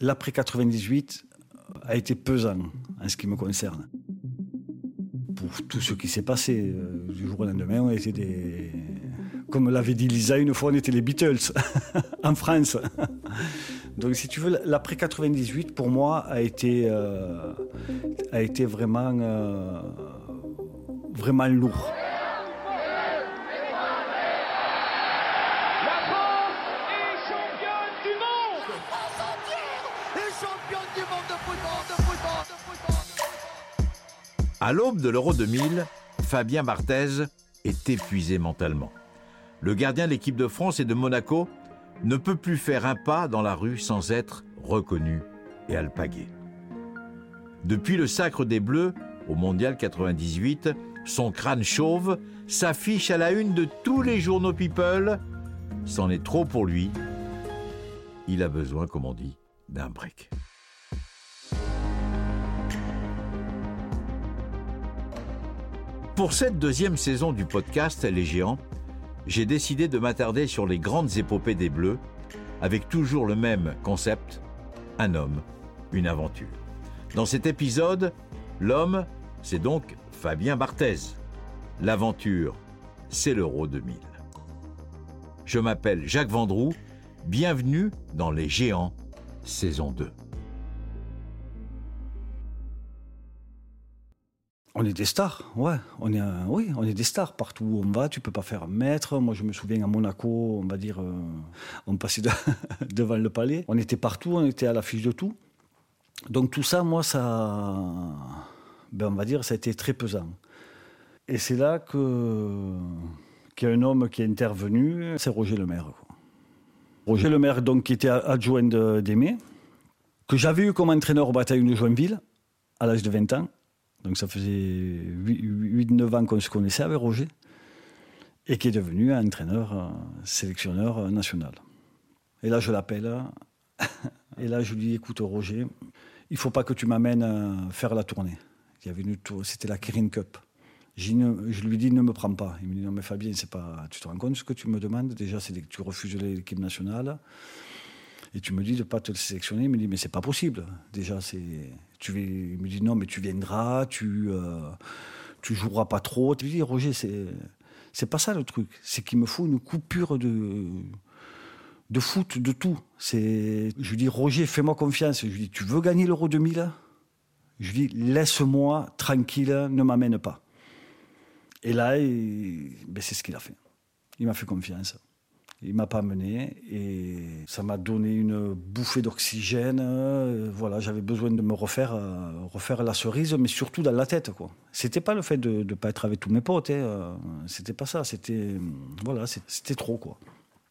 L'après 98 a été pesant en ce qui me concerne. Pour tout ce qui s'est passé, euh, du jour au lendemain, on était des. Comme l'avait dit Lisa, une fois on était les Beatles en France. Donc si tu veux, l'après 98 pour moi a été, euh, a été vraiment, euh, vraiment lourd. À l'aube de l'Euro 2000, Fabien Barthez est épuisé mentalement. Le gardien de l'équipe de France et de Monaco ne peut plus faire un pas dans la rue sans être reconnu et alpagué. Depuis le sacre des Bleus au Mondial 98, son crâne chauve s'affiche à la une de tous les journaux People. C'en est trop pour lui. Il a besoin, comme on dit, d'un break. Pour cette deuxième saison du podcast Les Géants, j'ai décidé de m'attarder sur les grandes épopées des Bleus, avec toujours le même concept, un homme, une aventure. Dans cet épisode, l'homme, c'est donc Fabien Barthez. L'aventure, c'est l'Euro 2000. Je m'appelle Jacques Vendroux, bienvenue dans Les Géants, saison 2. On est des stars, ouais. On est, oui, on est des stars partout où on va. Tu peux pas faire un mètre. Moi, je me souviens à Monaco, on va dire, euh, on passait devant le palais. On était partout, on était à l'affiche de tout. Donc tout ça, moi, ça, ben, on va dire, ça a été très pesant. Et c'est là que qu'il y a un homme qui est intervenu, c'est Roger Lemaire. Roger Lemaire, donc, qui était adjoint d'Aimé, que j'avais eu comme entraîneur au bataillon de Joinville à l'âge de 20 ans. Donc ça faisait 8-9 ans qu'on se connaissait avec Roger, et qui est devenu un entraîneur, un sélectionneur national. Et là, je l'appelle, et là, je lui dis, écoute Roger, il faut pas que tu m'amènes faire la tournée. Il y avait une c'était la Kirin Cup. Je, lui dis, ne me prends pas. Il me dit, non mais Fabien, c'est pas, tu te rends compte ce que tu me demandes? Déjà, c'est que tu refuses l'équipe nationale. Et tu me dis de ne pas te sélectionner. Il me dit, mais c'est pas possible. Déjà, c'est. Tu il me dit, non, mais tu viendras, tu, euh, tu joueras pas trop. Tu lui dis, Roger, c'est, c'est pas ça le truc. C'est qu'il me faut une coupure de, de foot, de tout. C'est, je lui dis, Roger, fais-moi confiance. Je lui dis, tu veux gagner l'Euro 2000 Je lui dis, laisse-moi tranquille, ne m'amène pas. Et là, ben, c'est ce qu'il a fait. Il m'a fait confiance. Il m'a pas mené et ça m'a donné une bouffée d'oxygène. Euh, voilà, j'avais besoin de me refaire, euh, refaire la cerise, mais surtout dans la tête, quoi. C'était pas le fait de ne pas être avec tous mes potes, hein, euh, c'était pas ça. C'était voilà, c'était trop, quoi.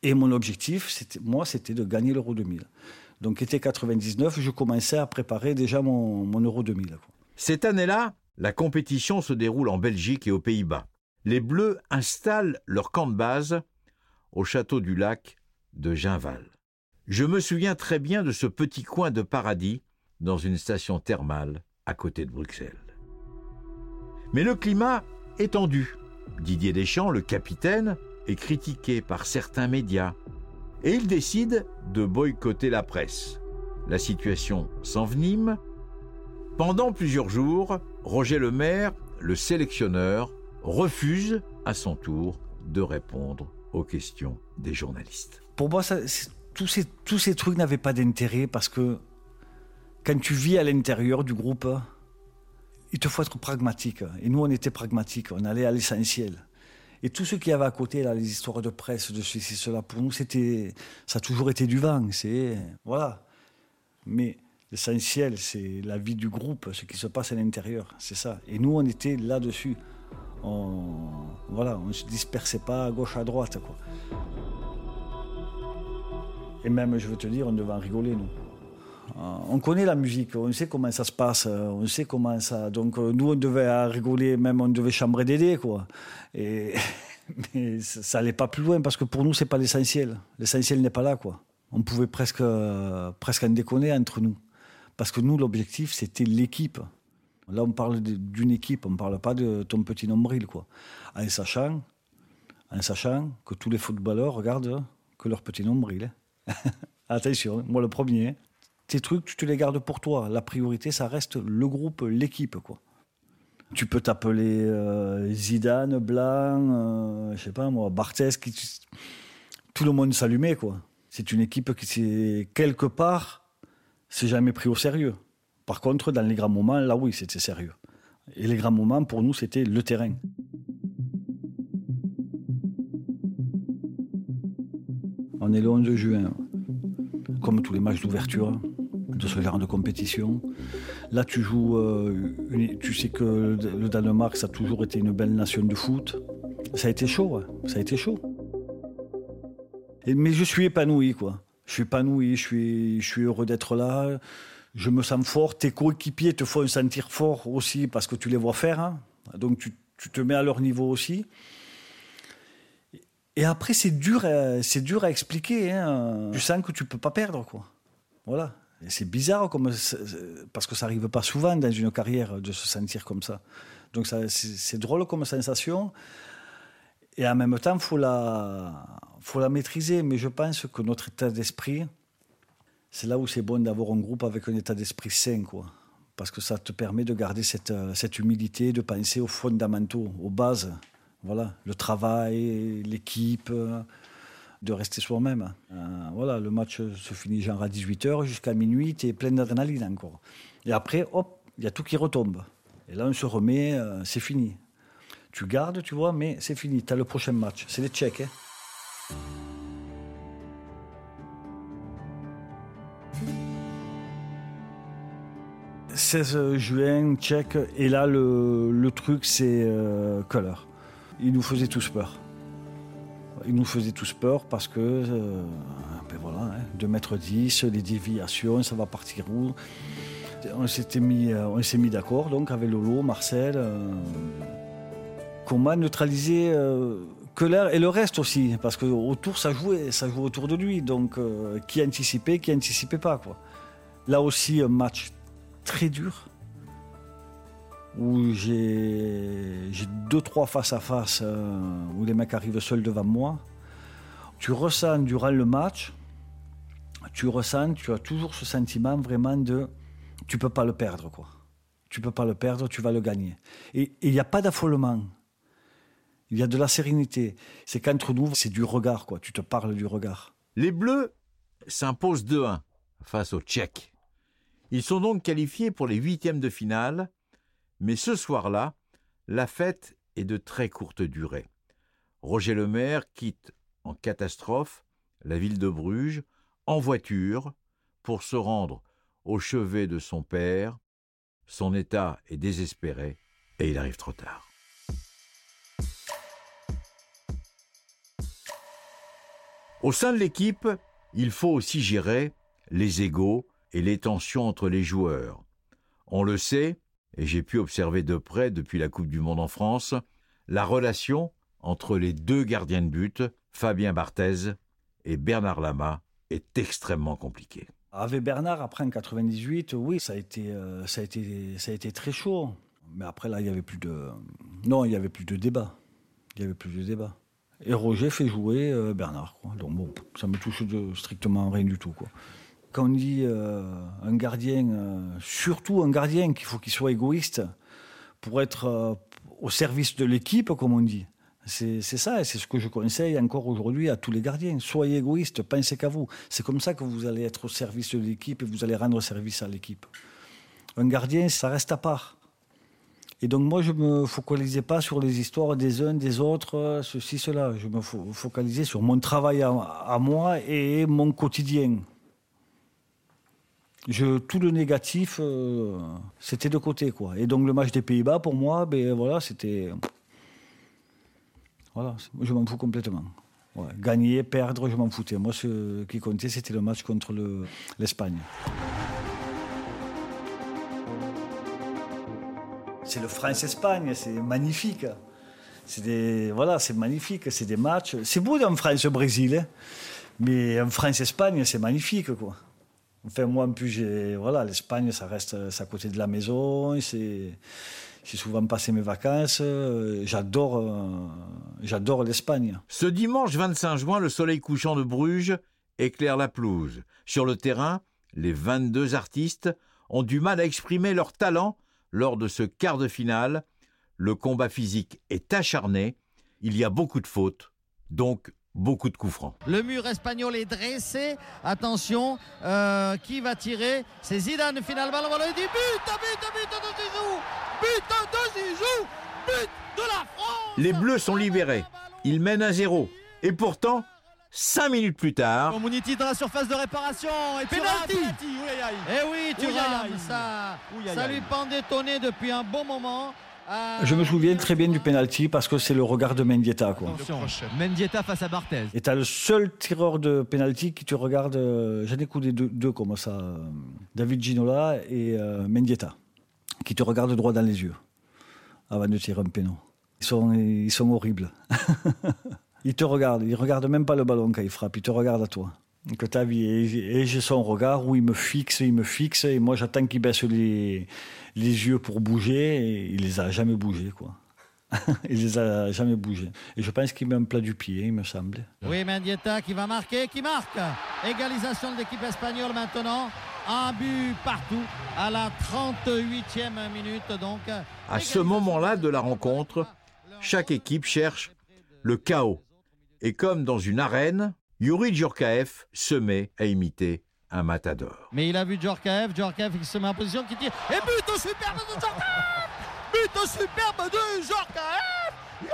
Et mon objectif, moi, c'était de gagner l'Euro 2000. Donc, été 99, je commençais à préparer déjà mon, mon Euro 2000. Cette année-là, la compétition se déroule en Belgique et aux Pays-Bas. Les Bleus installent leur camp de base au château du lac de Ginval. Je me souviens très bien de ce petit coin de paradis dans une station thermale à côté de Bruxelles. Mais le climat est tendu. Didier Deschamps, le capitaine, est critiqué par certains médias et il décide de boycotter la presse. La situation s'envenime. Pendant plusieurs jours, Roger Lemaire, le sélectionneur, refuse à son tour de répondre aux questions des journalistes. Pour moi, tous, ces, tous ces trucs n'avaient pas d'intérêt parce que quand tu vis à l'intérieur du groupe, il te faut être pragmatique. Et nous, on était pragmatiques, on allait à l'essentiel. Et tout ce qu'il y avait à côté, là, les histoires de presse, de ceci, cela, pour nous, c'était, ça a toujours été du vent. C'est, voilà. Mais l'essentiel, c'est la vie du groupe, ce qui se passe à l'intérieur. C'est ça. Et nous, on était là-dessus on, voilà, on se dispersait pas à gauche, à droite. Quoi. Et même, je veux te dire, on devait en rigoler, nous. Euh, on connaît la musique, on sait comment ça se passe, euh, on sait comment ça. Donc, euh, nous, on devait rigoler, même on devait chambrer Dédé, quoi. Et, mais ça n'allait pas plus loin parce que pour nous, c'est pas l'essentiel. L'essentiel n'est pas là, quoi. On pouvait presque, presque en déconner entre nous. Parce que nous, l'objectif, c'était l'équipe. Là, on parle d'une équipe, on ne parle pas de ton petit nombril, quoi. En sachant, que tous les footballeurs regardent que leur petit nombril. Hein. Attention, moi le premier. tes trucs, tu te les gardes pour toi. La priorité, ça reste le groupe, l'équipe, quoi. Tu peux t'appeler euh, Zidane, Blanc, euh, je sais pas moi, Barthez, qui, tout le monde s'allumait, quoi. C'est une équipe qui, quelque part, s'est jamais pris au sérieux. Par contre, dans les grands moments, là, oui, c'était sérieux. Et les grands moments, pour nous, c'était le terrain. On est le 11 juin, comme tous les matchs d'ouverture de ce genre de compétition. Là, tu joues, euh, tu sais que le Danemark, ça a toujours été une belle nation de foot. Ça a été chaud, ça a été chaud. mais je suis épanoui, quoi. Je suis épanoui, je suis heureux d'être là. Je me sens fort. Tes coéquipiers te font sentir fort aussi parce que tu les vois faire. Hein. Donc tu, te mets à leur niveau aussi. Et après, c'est dur, c'est dur à expliquer. Hein. Tu sens que tu peux pas perdre, quoi. Voilà. C'est bizarre comme, parce que ça n'arrive pas souvent dans une carrière de se sentir comme ça. Donc c'est drôle comme sensation. Et en même temps, faut la, faut la maîtriser. Mais je pense que notre état d'esprit, c'est là où c'est bon d'avoir un groupe avec un état d'esprit sain. Parce que ça te permet de garder cette, cette humilité, de penser aux fondamentaux, aux bases. Voilà, le travail, l'équipe de rester soi-même. Euh, voilà, le match se finit genre à 18h jusqu'à minuit, tu es plein d'adrénaline encore. Et après, hop, il y a tout qui retombe. Et là, on se remet, euh, c'est fini. Tu gardes, tu vois, mais c'est fini. Tu as le prochain match. C'est les Tchèques. Hein. « 16 juin, tchèque, et là le, truc c'est euh, Color. Il nous faisait tous peur. Ils nous faisaient tous peur parce que, euh, ben voilà, 2 hein, 10, les déviations, ça va partir où? On mis, euh, s'est mis d'accord donc avec Lolo, Marcel. Euh, comment neutraliser que l'air et le reste aussi, parce que autour ça jouait, ça jouait autour de lui. Donc qui anticipait, qui anticipait pas quoi. Là aussi un match très dur où j'ai deux, trois face à face euh, où les mecs arrivent seuls devant moi. Tu ressens durant le match, tu ressens, tu as toujours ce sentiment vraiment de tu peux pas le perdre quoi. Tu peux pas le perdre, tu vas le gagner. Et il n'y a pas d'affolement. Il y a de la sérénité. C'est qu'entre nous, c'est du regard quoi. Tu te parles du regard. Les Bleus s'imposent 2-1 face aux Tchèques. Ils sont donc qualifiés pour les huitièmes de finale mais ce soir-là, la fête est de très courte durée. Roger Lemaire quitte en catastrophe la ville de Bruges en voiture pour se rendre au chevet de son père. Son état est désespéré et il arrive trop tard. Au sein de l'équipe, il faut aussi gérer les égaux et les tensions entre les joueurs. On le sait, et j'ai pu observer de près depuis la Coupe du Monde en France, la relation entre les deux gardiens de but, Fabien Barthez et Bernard Lama, est extrêmement compliquée. Avec Bernard, après en 98, oui, ça a été, euh, ça a été, ça a été très chaud. Mais après, là, il n'y avait plus de. Non, il n'y avait plus de débat. Il n'y avait plus de débat. Et Roger fait jouer euh, Bernard. Donc bon, ça me touche strictement rien du tout. Quoi quand on dit euh, un gardien, euh, surtout un gardien qu'il faut qu'il soit égoïste pour être euh, au service de l'équipe, comme on dit. C'est ça, c'est ce que je conseille encore aujourd'hui à tous les gardiens. Soyez égoïste, pensez qu'à vous. C'est comme ça que vous allez être au service de l'équipe et vous allez rendre service à l'équipe. Un gardien, ça reste à part. Et donc moi, je ne me focalisais pas sur les histoires des uns, des autres, ceci, cela. Je me focalisais sur mon travail à moi et mon quotidien tout le négatif, euh, c'était de côté. quoi. Et donc le match des Pays-Bas, pour moi, ben, voilà, c'était. Voilà, je m'en fous complètement. Gagner, perdre, je m'en foutais. Moi, ce qui comptait, c'était le match contre l'Espagne. c'est le France-Espagne, c'est magnifique. C'est voilà, c'est magnifique, c'est des matchs. C'est beau d'un France-Brésil, hein. mais un France-Espagne, c'est magnifique, quoi. Enfin, moi, en plus, j'ai, voilà, l'Espagne, ça reste à côté de la maison. C'est, j'ai souvent passé mes vacances. J'adore, euh, j'adore l'Espagne. Ce dimanche 25 juin, le soleil couchant de Bruges éclaire la pelouse. Sur le terrain, Les 22 artistes ont du mal à exprimer leur talent lors de ce quart de finale. Le combat physique est acharné, il y a beaucoup de fautes, donc beaucoup de coups francs. Le mur espagnol est dressé. Attention, euh, qui va tirer? C'est Zidane finalement. Le dit but, but, but de Zizou But de Zizou But de la France Les Bleus sont libérés. Ils mènent à zéro. Et pourtant, cinq minutes plus tard. Mouniti dans la surface de réparation. Et penalty Eh oui, tu ça. Ça lui pendait tonner depuis un bon moment. Euh, Je me souviens très bien du penalty parce que c'est le regard de Mendieta. Quoi. Mendieta face à Barthez. Et t'as le seul tireur de penalty qui te regarde. Euh, j'en ai coudé deux, deux, comme ça euh, David Ginola et Mendieta, qui te regardent droit dans les yeux avant de tirer un péno. Ils sont, ils sont horribles. ils te regardent, ils regardent même pas le ballon quand ils frappent, ils te regardent à toi que vie. Et, j'ai son regard où il me fixe, il me fixe, et moi j'attends qu'il baisse les, les yeux pour bouger, et il les a jamais bougés, quoi. il les a jamais bougés. Et je pense qu'il met un plat du pied, il me semble. Oui, Mendieta qui va marquer, qui marque. Égalisation de l'équipe espagnole maintenant. Un but partout à la 38e minute. Donc, à ce moment-là de la rencontre, chaque équipe cherche le chaos. Et comme dans une arène, Yuri Djorkaeff se met à imiter un matador. Mais il a vu Djorkaeff, Djorkaeff il se met en position qui tire. Et but au superbe de Djorkaeff But au superbe de Djorkaeff Yuri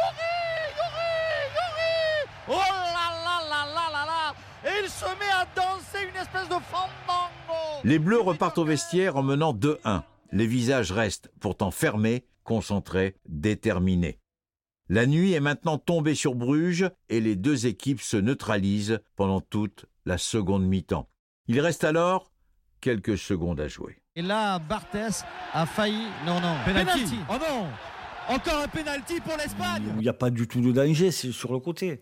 Yuri Yuri Oh là là là là là là Et il se met à danser une espèce de fandango Les Bleus repartent au vestiaire en menant 2-1. Les visages restent pourtant fermés, concentrés, déterminés. La nuit est maintenant tombée sur Bruges et les deux équipes se neutralisent pendant toute la seconde mi-temps. Il reste alors quelques secondes à jouer. Et là, Barthès a failli. Non, non, penalty. Oh non Encore un penalty pour l'Espagne Il n'y a pas du tout de danger, c'est sur le côté.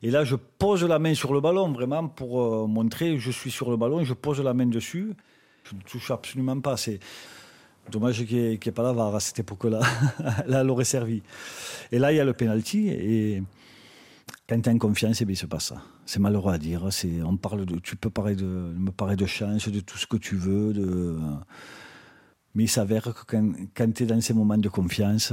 Et là, je pose la main sur le ballon, vraiment, pour euh, montrer que je suis sur le ballon, et je pose la main dessus. Je ne touche absolument pas. C'est Dommage qu'il n'y ait, pas la VAR à cette époque-là. là, elle aurait servi. Et là, il y a le penalty. Et quand tu as confiance, eh bien, il se passe ça. C'est malheureux à dire. On parle de, tu peux parler de, me parler de chance, de tout ce que tu veux. De, mais il s'avère que quand, quand tu es dans ces moments de confiance,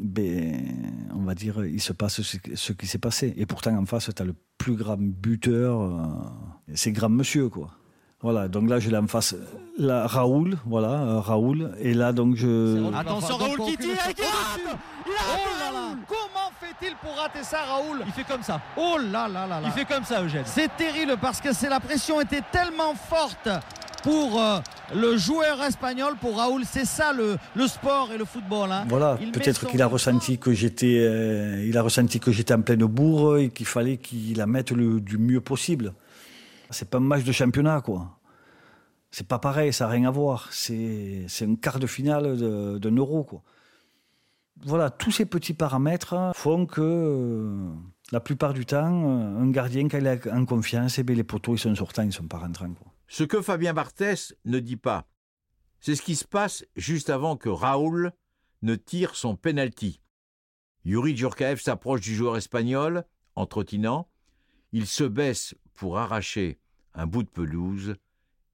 ben, on va dire, il se passe ce, qui s'est passé. Et pourtant, en face, tu as le plus grand buteur. Euh, c'est grand monsieur, quoi. Voilà, donc là, je l'ai en face. Là, Raoul, voilà, euh, Raoul. Et là, donc, je. Attention, Raoul qui tire, il rate Il oh Comment fait-il pour rater ça, Raoul Il fait comme ça. Oh là là là là Il fait comme ça, Eugène. C'est terrible parce que c'est la pression était tellement forte pour euh, le joueur espagnol, pour Raoul. C'est ça le, le, sport et le football. Hein. Voilà, peut-être qu'il a ressenti que j'étais, euh, il a ressenti que j'étais en pleine bourre et qu'il fallait qu'il la mette le, du mieux possible. C'est pas un match de championnat, quoi. C'est pas pareil, ça n'a rien à voir. C'est un quart de finale d'un euro, quoi. Voilà, tous ces petits paramètres font que euh, la plupart du temps, un gardien, quand il est en confiance, eh bien, les poteaux, ils sont sortants, ils ne sont pas rentrants. Quoi. Ce que Fabien Barthès ne dit pas, c'est ce qui se passe juste avant que Raoul ne tire son penalty. Yuri Djurkaev s'approche du joueur espagnol en trottinant. Il se baisse pour arracher un bout de pelouse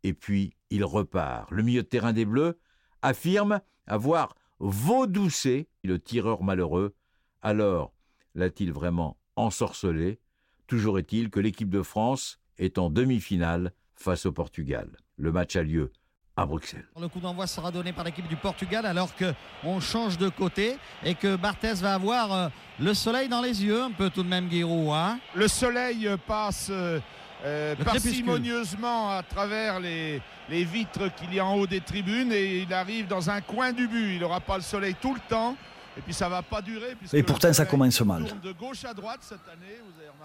et puis il repart. Le milieu de terrain des Bleus affirme avoir vaudoucé le tireur malheureux. Alors, l'a-t-il vraiment ensorcelé? Toujours est-il que l'équipe de France est en demi-finale face au Portugal. Le match a lieu à Bruxelles. Le coup d'envoi sera donné par l'équipe du Portugal alors qu'on change de côté et que Barthez va avoir euh, le soleil dans les yeux, un peu tout de même Guiraud. Hein le soleil passe euh, parcimonieusement à travers les, les vitres qu'il y a en haut des tribunes et il arrive dans un coin du but. Il n'aura pas le soleil tout le temps. Et puis ça va pas durer. Et pourtant ça commence mal.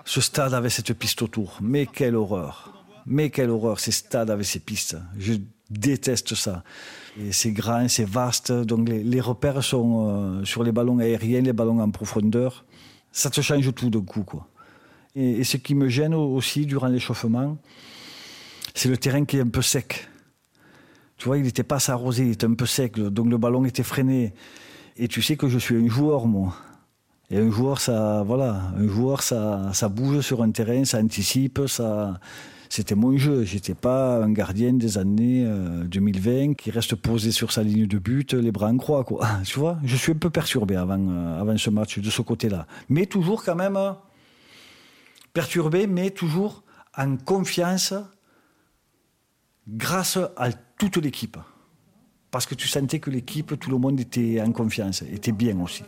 Ce stade avait cette piste autour. Mais quelle horreur. Mais quelle horreur, ces stades avec ces pistes. Je déteste ça. C'est grand, c'est vaste. Donc les, repères sont euh, sur les ballons aériens, les ballons en profondeur. Ça te change tout d'un coup. Quoi. Et, ce qui me gêne aussi durant l'échauffement, c'est le terrain qui est un peu sec. Tu vois, il n'était pas arrosé, il était un peu sec, donc le ballon était freiné. Et tu sais que je suis un joueur, moi. Et un joueur, ça, voilà, un joueur, ça, ça bouge sur un terrain, ça anticipe, ça, C'était mon jeu. J'étais pas un gardien des années 2020 euh, qui reste posé sur sa ligne de but, les bras en croix. Tu vois, je suis un peu perturbé avant, euh, avant ce match de ce côté-là. Mais toujours quand même perturbé, mais toujours en confiance grâce à toute l'équipe. Parce que tu sentais que l'équipe, tout le monde était en confiance, était bien aussi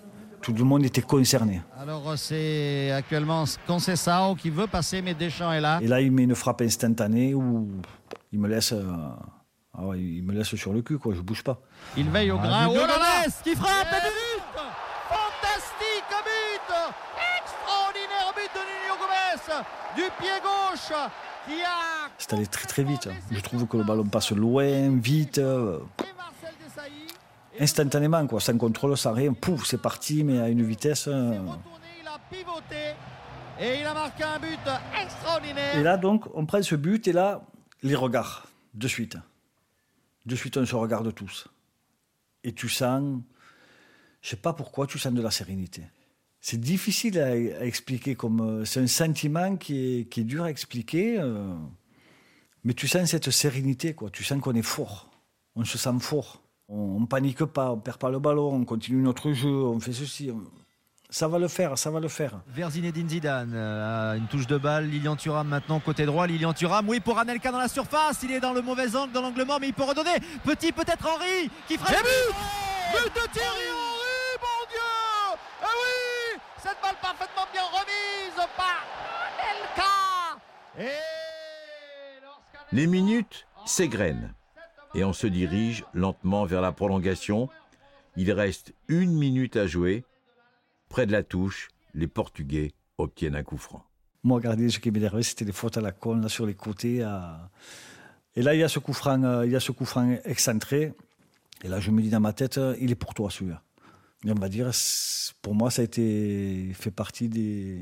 tout le monde était concerné. Alors c'est actuellement Concessao qui veut passer, mais Deschamps est là. Et là, il met une frappe instantanée où il me laisse, euh, ah il me laisse sur le cul, quoi. Je bouge pas. Il veille au ah, grain. Oh là là qui frappe et but Fantastique but Extraordinaire but de Nuno Gomes du pied gauche qui a. C'est allé très très vite. Je trouve que le ballon passe loin, vite instantanément, quoi, sans contrôle, sans rien. Pouf, c'est parti, mais à une vitesse. Euh. Il a pivoté et il a marqué un but extraordinaire. Et là, donc, on prend ce but et là, les regards, de suite. De suite, on se regarde tous. Et tu sens, je sais pas pourquoi, tu sens de la sérénité. C'est difficile à, expliquer, comme euh, c'est un sentiment qui est, qui est, dur à expliquer, euh. mais tu sens cette sérénité, quoi. Tu sens qu'on est fort, on se sent fort. On, ne panique pas, on perd pas le ballon, on continue notre jeu, on fait ceci. Ça va le faire, ça va le faire. Vers Zinedine Zidane, euh, une touche de balle. Lilian Thuram maintenant côté droit. Lilian Thuram, oui, pour Anelka dans la surface. Il est dans le mauvais angle, dans l'angle mort, mais il peut redonner. Petit, peut-être Henri qui fera. le but But de Thierry Henry, mon Dieu Eh oui Cette balle parfaitement bien remise par Anelka Les minutes s'égrènent et on se dirige lentement vers la prolongation. Il reste une minute à jouer. Près de la touche, les Portugais obtiennent un coup franc. Moi, regardez, ce qui m'énervait, c'était les fautes à la con, là, sur les côtés. Et là, il y a ce coup franc, euh, il y a ce coup franc excentré. Et là, je me dis dans ma tête, il est pour toi, celui-là. Et on va dire, pour moi, ça a été fait partie des.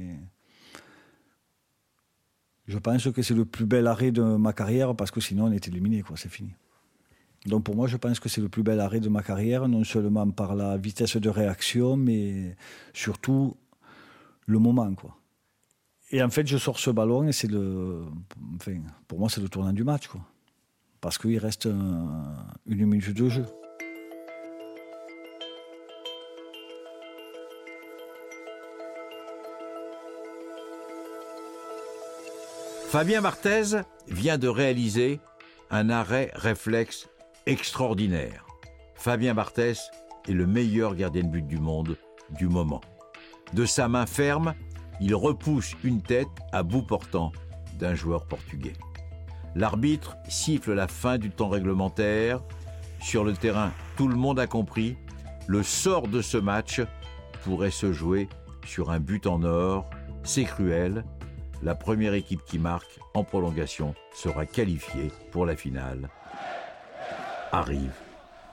Je pense que c'est le plus bel arrêt de ma carrière parce que sinon on est éliminé, quoi, c'est fini. Donc pour moi, je pense que c'est le plus bel arrêt de ma carrière, non seulement par la vitesse de réaction, mais surtout le moment. Quoi. Et en fait, je sors ce ballon et c'est le. Enfin, pour moi, c'est le tournant du match. Quoi. Parce qu'il reste une minute de jeu. Fabien Marthez vient de réaliser un arrêt réflexe extraordinaire. Fabien Barthès est le meilleur gardien de but du monde du moment. De sa main ferme, il repousse une tête à bout portant d'un joueur portugais. L'arbitre siffle la fin du temps réglementaire. Sur le terrain, tout le monde a compris. Le sort de ce match pourrait se jouer sur un but en or. C'est cruel. La première équipe qui marque en prolongation sera qualifiée pour la finale arrive,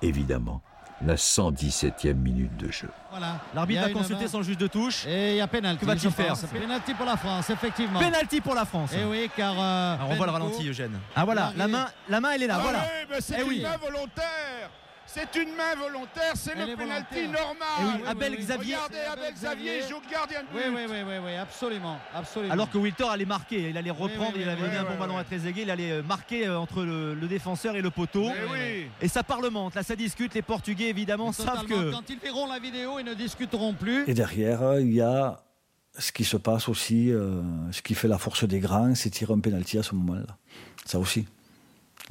évidemment, la 117e minute de jeu. Voilà. L'arbitre a, consulté son juge de touche. Et il y a pénalty. Que va-t-il faire Pénalty pour la France, effectivement. Pénalty pour la France. Et eh oui, car. Euh, on voit le ralenti, Eugène. Ah voilà, la main, la main, elle est là. Ah voilà. Oui, c'est eh une main volontaire. C'est une main volontaire, c'est le penalty normal. Eh Abel Xavier. Regardez, Abel Xavier joue gardien de but. Oui, oui, oui, oui, absolument, absolument. Alors que Wiltor allait marquer, il allait reprendre, il avait donné un bon ballon à Trezeguet, il allait euh, marquer euh, entre le, défenseur et le poteau. Et ça parlemente, là ça discute, les Portugais évidemment savent que. Quand ils verront la vidéo, ils ne discuteront plus. Et derrière, il y a ce qui se passe aussi, euh, ce qui fait la force des grands, c'est tirer un penalty à ce moment-là. Ça aussi.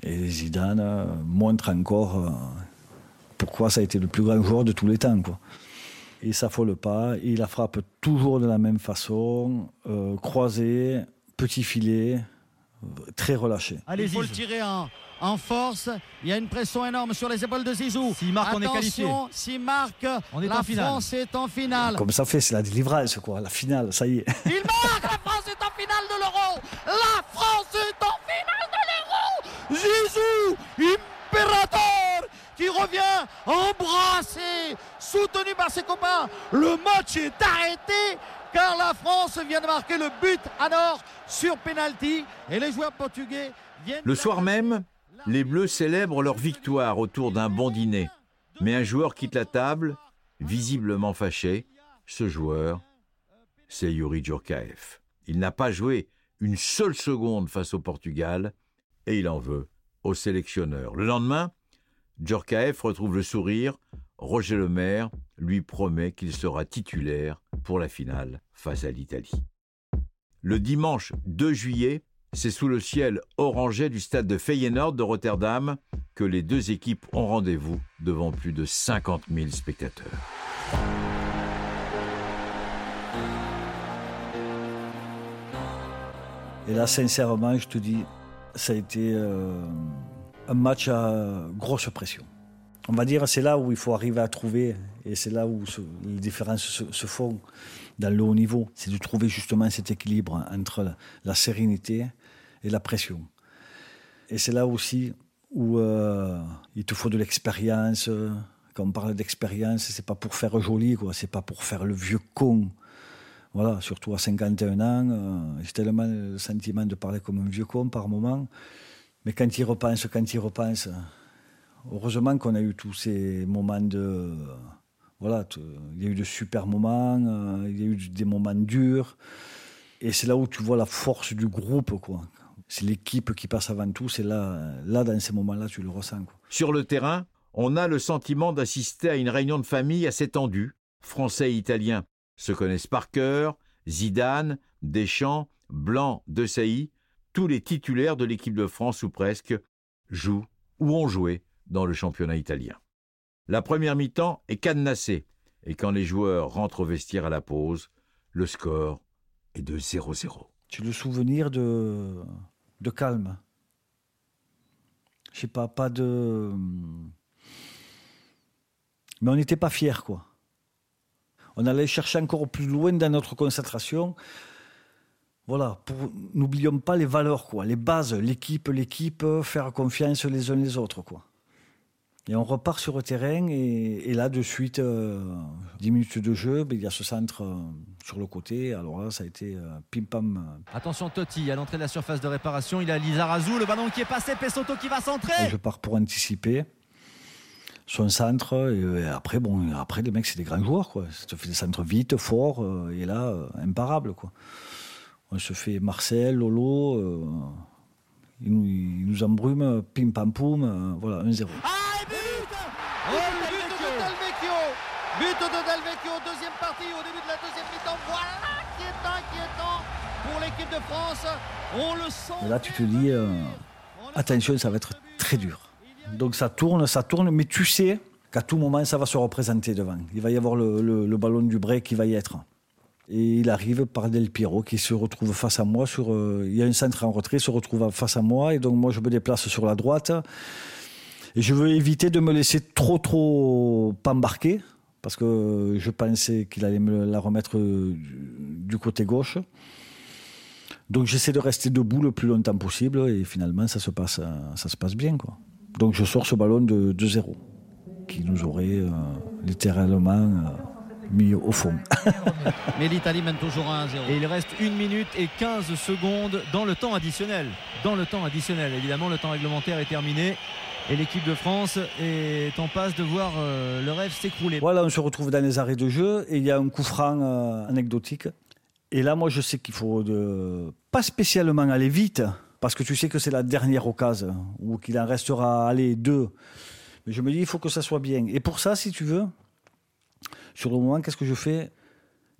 Et Zidane montre encore pourquoi ça a été le plus grand joueur de tous les temps. Quoi. Il s'affole pas, il la frappe toujours de la même façon, euh, croisé, petit filet, très relâché. Allez, il faut le tirer en, force. Il y a une pression énorme sur les épaules de Zizou. S'il marque, on est qualifié. S'il marque, on est la en France est en finale. Comme ça fait, c'est la délivrance, quoi. La finale, ça y est. Il marque La France est en finale de l'Euro La France est en finale de l'Euro Zizou, impérateur qui revient embrassé, soutenu par ses copains. Le match est arrêté car la France vient de marquer le but à nord sur penalty et les joueurs portugais viennent. Le soir même, les Bleus célèbrent leur victoire autour d'un bon dîner. Mais un joueur quitte la table, visiblement fâché. Ce joueur, c'est Yuri Djurkaev. Il n'a pas joué une seule seconde face au Portugal, et il en veut au sélectionneur. Le lendemain, Djorkaeff retrouve le sourire, Roger Lemaire lui promet qu'il sera titulaire pour la finale face à l'Italie. Le dimanche 2 juillet, c'est sous le ciel orangé du stade de Feyenoord de Rotterdam que les deux équipes ont rendez-vous devant plus de 50 000 spectateurs. Et là, sincèrement, je te dis, ça a été euh, un match à grosse pression. On va dire, c'est là où il faut arriver à trouver, et c'est là où les différences se, font dans le haut niveau, c'est de trouver justement cet équilibre entre la, sérénité et la pression. Et c'est là aussi où euh, il te faut de l'expérience. Quand on parle d'expérience, c'est pas pour faire joli, quoi. C'est pas pour faire le vieux con. Voilà, surtout à 51 ans, euh, j'ai tellement le sentiment de parler comme un vieux con par moment. Mais quand il repense, quand il repense, heureusement qu'on a eu tous ces moments de. Voilà, il y a eu de super moments, euh, il y a eu des moments durs. Et c'est là où tu vois la force du groupe, quoi. C'est l'équipe qui passe avant tout, c'est là, là, dans ces moments-là, tu le ressens. Sur le terrain, on a le sentiment d'assister à une réunion de famille assez tendue. Français et Italiens se connaissent par cœur, Zidane, Deschamps, Blanc, Desailly, tous les titulaires de l'équipe de France ou presque jouent ou ont joué dans le championnat italien. La première mi-temps est cadenassée et quand les joueurs rentrent au vestiaire à la pause, le score est de 0-0. Tu le souvenir de, de calme? Je sais pas, pas de. Mais on n'était pas fiers, quoi. On allait chercher encore plus loin dans notre concentration. Voilà, n'oublions pas les valeurs, quoi, les bases, l'équipe, l'équipe, faire confiance les uns les autres, quoi. Et on repart sur le terrain et, là, de suite, 10 euh, minutes de jeu, ben, il y a ce centre euh, sur le côté. Alors là, ça a été euh, pim-pam. Attention, Totti à l'entrée de la surface de réparation. Il a Lizarazu, le ballon qui est passé, Pessoto qui va centrer. je pars pour anticiper son centre. Et, après, bon, après, les mecs, c'est des grands joueurs. Quoi. Ça te fait des centres vite, forts, et là, imparables. Quoi. On se fait Marcel, Lolo. il, nous, il, nous, embrume, pim pam poum, voilà, 1-0. But de Del Vecchio, deuxième partie, au début de la deuxième mi-temps. Voilà qui est inquiétant pour l'équipe de France. On le sent. là, tu te dis, euh, attention, ça va être très dur. Donc ça tourne, ça tourne, mais tu sais qu'à tout moment, ça va se représenter devant. Il va y avoir le, ballon du break qui va y être. Et il arrive par Del Piero qui se retrouve face à moi. Sur, euh, il y a un centre en retrait, se retrouve face à moi. Et donc moi, je me déplace sur la droite. Et je veux éviter de me laisser trop, trop embarquer parce que je pensais qu'il allait me la remettre euh, du côté gauche. Donc j'essaie de rester debout le plus longtemps possible et finalement ça se passe, ça se passe bien. Quoi. Donc je sors ce ballon de 2-0 qui nous aurait euh, littéralement mis au fond. Mais l'Italie mène toujours 1-0. Et il reste 1 minute et 15 secondes dans le temps additionnel. Dans le temps additionnel, évidemment, le temps réglementaire est terminé et l'équipe de France est en passe de voir euh, le rêve s'écrouler. Voilà, on se retrouve dans les arrêts de jeu et il y a un coup franc euh, anecdotique. Et là, moi, je sais qu'il faut de... pas spécialement aller vite, parce que tu sais que c'est la dernière occasion, ou qu'il en restera aller deux. Mais je me dis, il faut que ça soit bien. Et pour ça, si tu veux, sur le moment, qu'est-ce que je fais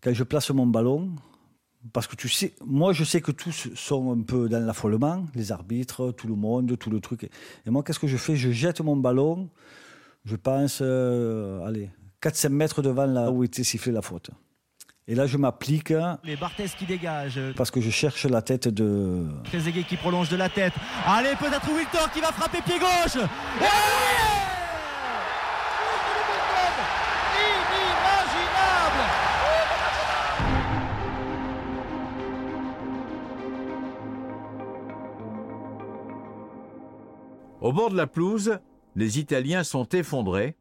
Quand je place mon ballon, parce que tu sais, moi je sais que tous sont un peu dans l'affolement, les arbitres, tout le monde, tout le truc. Et moi, qu'est-ce que je fais? Je jette mon ballon, je pense, euh, allez, 4-5 mètres devant là où était sifflée la faute. Et là, je m'applique. Les Barthez qui dégagent. Parce que je cherche la tête de. Trezeguet qui prolonge de la tête. Allez, peut-être Victor qui va frapper pied gauche. Au bord de la pelouse, les Italiens sont effondrés.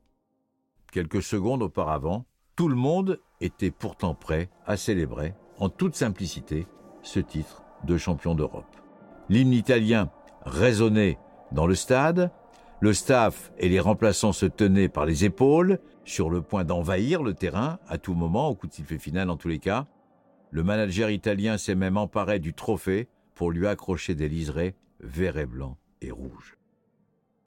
Quelques secondes auparavant, tout le monde était pourtant prêt à célébrer, en toute simplicité, ce titre de champion d'Europe. L'hymne italien résonnait dans le stade, le staff et les remplaçants se tenaient par les épaules, sur le point d'envahir le terrain à tout moment, au coup de sifflet final en tous les cas. Le manager italien s'est même emparé du trophée pour lui accrocher des liserés vert et blanc et rouge.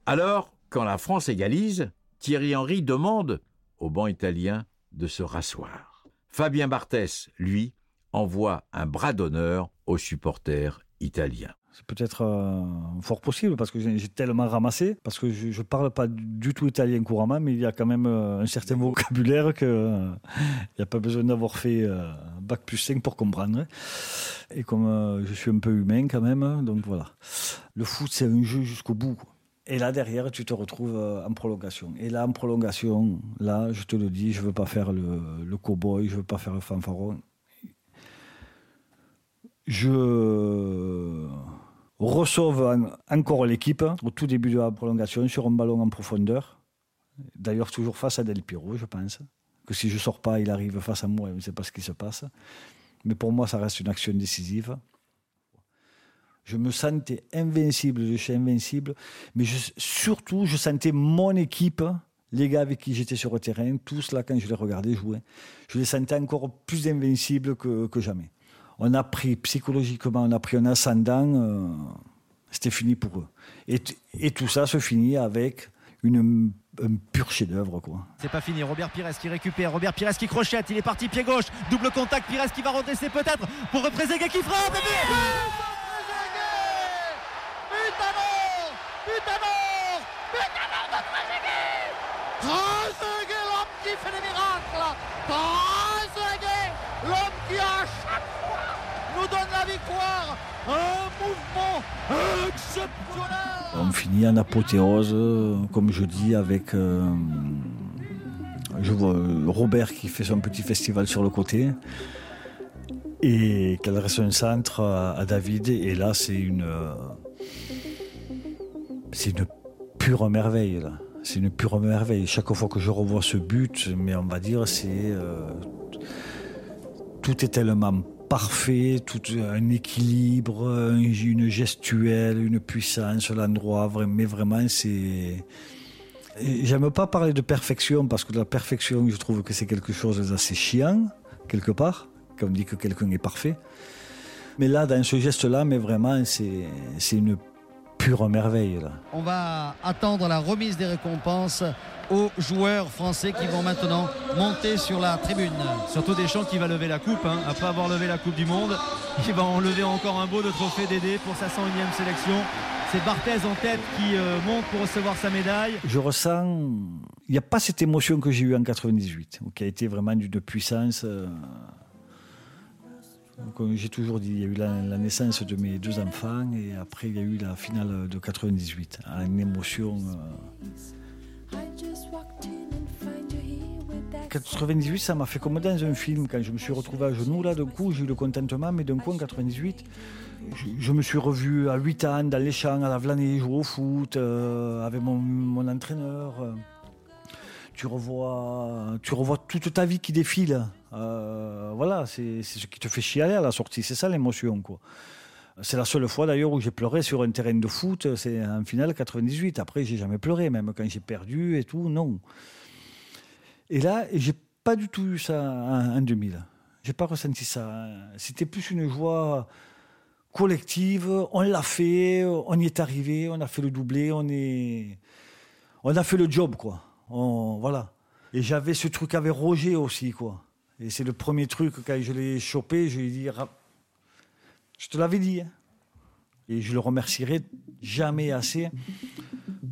Alors, quand la France égalise, Thierry Henry demande au banc italien de se rasseoir. Fabien Barthès, lui, envoie un bras d'honneur aux supporters italiens. C'est peut-être euh, fort possible parce que j'ai tellement ramassé, parce que je ne parle pas du tout italien couramment, mais il y a quand même euh, un certain vocabulaire qu'il n'y a pas besoin d'avoir fait euh, bac plus 5 pour comprendre. Et comme je suis un peu humain quand même, donc voilà. Le foot, c'est un jeu jusqu'au bout. Et là, derrière, tu te retrouves en prolongation. Et là, en prolongation, là, je te le dis, je ne veux pas faire le, cow-boy, je ne veux pas faire le fanfaron. Je resauve encore l'équipe au tout début de la prolongation sur un ballon en profondeur. D'ailleurs, toujours face à Del Piro, je pense. Que si je ne sors pas, il arrive face à moi et ne sait pas ce qui se passe. Mais pour moi, ça reste une action décisive. Je me sentais invincible, je suis invincible. Mais surtout, je sentais mon équipe, les gars avec qui j'étais sur le terrain, tous là, quand je les regardais jouer, je les sentais encore plus invincibles que jamais on a pris psychologiquement, on a pris un ascendant, euh, c'était fini pour eux. Et, tout ça se finit avec une, un pur chef-d'œuvre. C'est pas fini. Robert Pires qui récupère. Robert Pires qui crochette. Il est parti pied gauche. Double contact. Pires qui va redresser peut-être pour représenter qui frappe. L'homme qui fait des miracles l'homme qui a nous donne la victoire. Un mouvement exceptionnel. On finit en apothéose, comme je dis, avec euh, je vois Robert qui fait son petit festival sur le côté et qu'elle reste un centre à, David. Et là, c'est une, c'est une pure merveille. Là. C'est une pure merveille. Chaque fois que je revois ce but, mais on va dire, c'est euh, tout est tellement parfait, tout un équilibre, une gestuelle, une puissance, l'endroit, mais vraiment c'est. J'aime pas parler de perfection parce que la perfection, je trouve que c'est quelque chose d'assez chiant, quelque part, quand on dit que quelqu'un est parfait. Mais là, dans ce geste-là, mais vraiment, c'est une pure merveille. Là. On va attendre la remise des récompenses aux joueurs français qui vont maintenant monter sur la tribune. Surtout Deschamps qui va lever la coupe, hein. après avoir levé la Coupe du Monde. Il va enlever encore un beau de trophée d'aider pour sa 101e sélection. C'est Barthez en tête qui euh, monte pour recevoir sa médaille. Je ressens, il n'y a pas cette émotion que j'ai eue en 98, qui a été vraiment d'une puissance. Euh, comme j'ai toujours dit, il y a eu la, naissance de mes deux enfants et après il y a eu la finale de 98. Une émotion. Euh, 98, ça m'a fait comme dans un film. Quand je me suis retrouvé à genoux, là, d'un coup, j'ai eu le contentement, mais d'un coup, en 98, je, me suis revu à 8 ans dans les champs, à la Vlanée, jouer au foot, euh, avec mon, entraîneur. Tu revois, tu revois toute ta vie qui défile. Euh, voilà, c'est ce qui te fait chialer à la sortie. C'est ça l'émotion, quoi. C'est la seule fois d'ailleurs où j'ai pleuré sur un terrain de foot, c'est en finale 98. Après, j'ai jamais pleuré, même quand j'ai perdu et tout, non. Et là, j'ai pas du tout eu ça en, 2000. J'ai pas ressenti ça. C'était plus une joie collective. On l'a fait, on y est arrivé, on a fait le doublé, on est, on a fait le job, quoi. voilà. Et j'avais ce truc avec Roger aussi, quoi. Et c'est le premier truc quand je l'ai chopé, je lui ai dit je te l'avais dit. Hein. Et je le remercierai jamais assez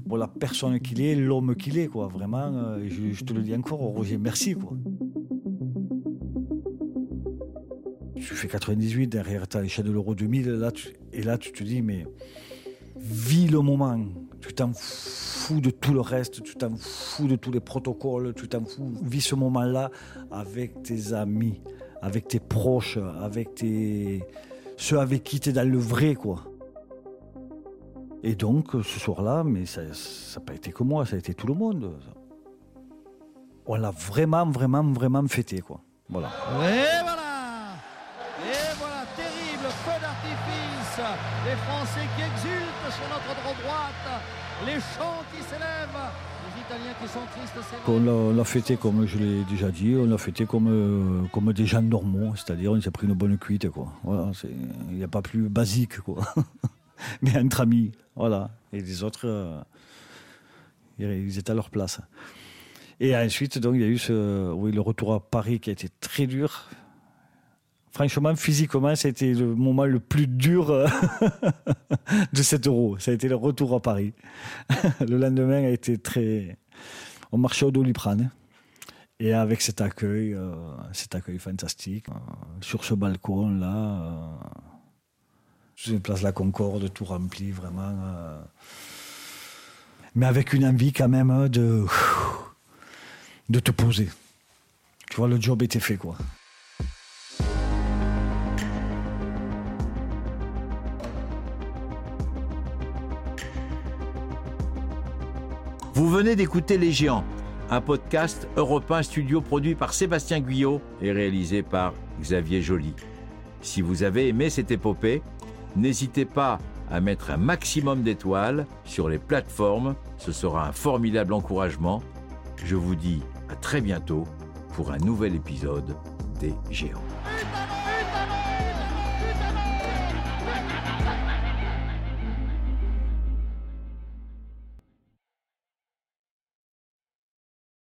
pour la personne qu'il est, l'homme qu'il est, quoi. Vraiment, euh, je, te le dis encore, Roger, merci, quoi. Tu fais 98, derrière ta l'échelle de l'Euro 2000, là, et là, tu te dis, mais vis le moment. Tu t'en fous de tout le reste, tu t'en fous de tous les protocoles, tu t'en fous. Vis ce moment-là avec tes amis, avec tes proches, avec tes ceux avec qui tu es dans le vrai, quoi. Et donc, ce soir-là, mais ça n'a pas été que moi, ça a été tout le monde. On l'a vraiment, vraiment, vraiment fêté, quoi. Voilà. Les Français qui exultent sur notre droite, les chants qui s'élèvent, les Italiens qui sont tristes, On l'a- fêté comme je l'ai déjà dit, on l'a fêté comme, euh, comme des gens normaux, c'est-à-dire on s'est pris une bonne cuite. Voilà, Il n'y a pas plus basique. Quoi. Mais entre amis, voilà. Et les autres, euh, ils étaient à leur place. Et ensuite, donc, il y a eu ce, oui, le retour à Paris qui a été très dur. Franchement, physiquement, été le moment le plus dur euh, de cet euro. Ça a été le retour à Paris. le lendemain a été très. On marchait au Doliprane. Et avec cet accueil, euh, cet accueil fantastique, euh, sur ce balcon-là, sur une place la Concorde, tout rempli, vraiment. mais avec une envie quand même de, de te poser. Tu vois, le job était fait, quoi. Vous venez d'écouter Les Géants, un podcast européen studio produit par Sébastien Guyot et réalisé par Xavier Joly. Si vous avez aimé cette épopée, n'hésitez pas à mettre un maximum d'étoiles sur les plateformes, ce sera un formidable encouragement. Je vous dis à très bientôt pour un nouvel épisode des Géants.